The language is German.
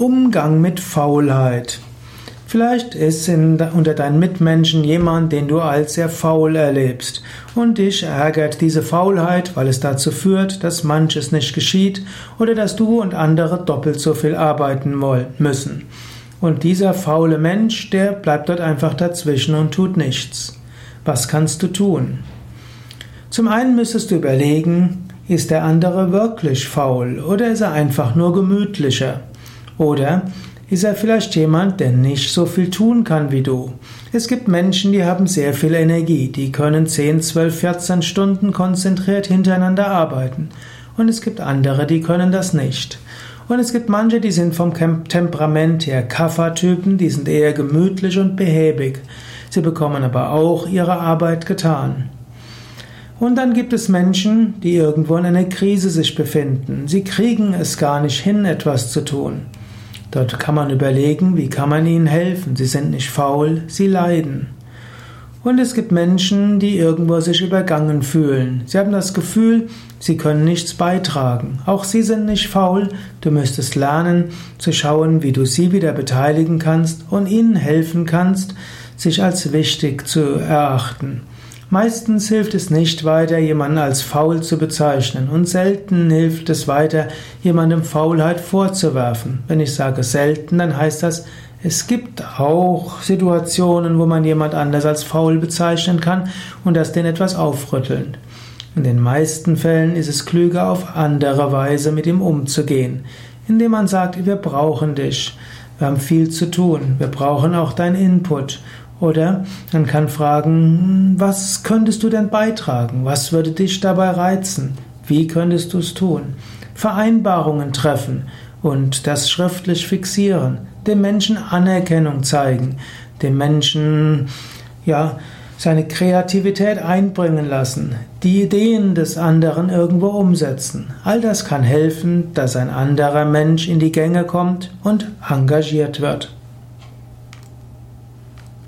Umgang mit Faulheit. Vielleicht ist in, unter deinen Mitmenschen jemand, den du als sehr faul erlebst. Und dich ärgert diese Faulheit, weil es dazu führt, dass manches nicht geschieht oder dass du und andere doppelt so viel arbeiten müssen. Und dieser faule Mensch, der bleibt dort einfach dazwischen und tut nichts. Was kannst du tun? Zum einen müsstest du überlegen, ist der andere wirklich faul oder ist er einfach nur gemütlicher? Oder ist er vielleicht jemand, der nicht so viel tun kann wie du? Es gibt Menschen, die haben sehr viel Energie, die können 10, 12, 14 Stunden konzentriert hintereinander arbeiten. Und es gibt andere, die können das nicht. Und es gibt manche, die sind vom Temperament her Kaffertypen, die sind eher gemütlich und behäbig. Sie bekommen aber auch ihre Arbeit getan. Und dann gibt es Menschen, die irgendwo in einer Krise sich befinden. Sie kriegen es gar nicht hin, etwas zu tun. Dort kann man überlegen, wie kann man ihnen helfen. Sie sind nicht faul, sie leiden. Und es gibt Menschen, die irgendwo sich übergangen fühlen. Sie haben das Gefühl, sie können nichts beitragen. Auch sie sind nicht faul. Du müsstest lernen zu schauen, wie du sie wieder beteiligen kannst und ihnen helfen kannst, sich als wichtig zu erachten. Meistens hilft es nicht weiter, jemanden als faul zu bezeichnen und selten hilft es weiter, jemandem Faulheit vorzuwerfen. Wenn ich sage selten, dann heißt das, es gibt auch Situationen, wo man jemand anders als faul bezeichnen kann und das den etwas aufrütteln. In den meisten Fällen ist es klüger, auf andere Weise mit ihm umzugehen, indem man sagt, wir brauchen dich, wir haben viel zu tun, wir brauchen auch dein Input oder man kann fragen, was könntest du denn beitragen? Was würde dich dabei reizen? Wie könntest du es tun? Vereinbarungen treffen und das schriftlich fixieren, dem Menschen Anerkennung zeigen, dem Menschen ja seine Kreativität einbringen lassen, die Ideen des anderen irgendwo umsetzen. All das kann helfen, dass ein anderer Mensch in die Gänge kommt und engagiert wird.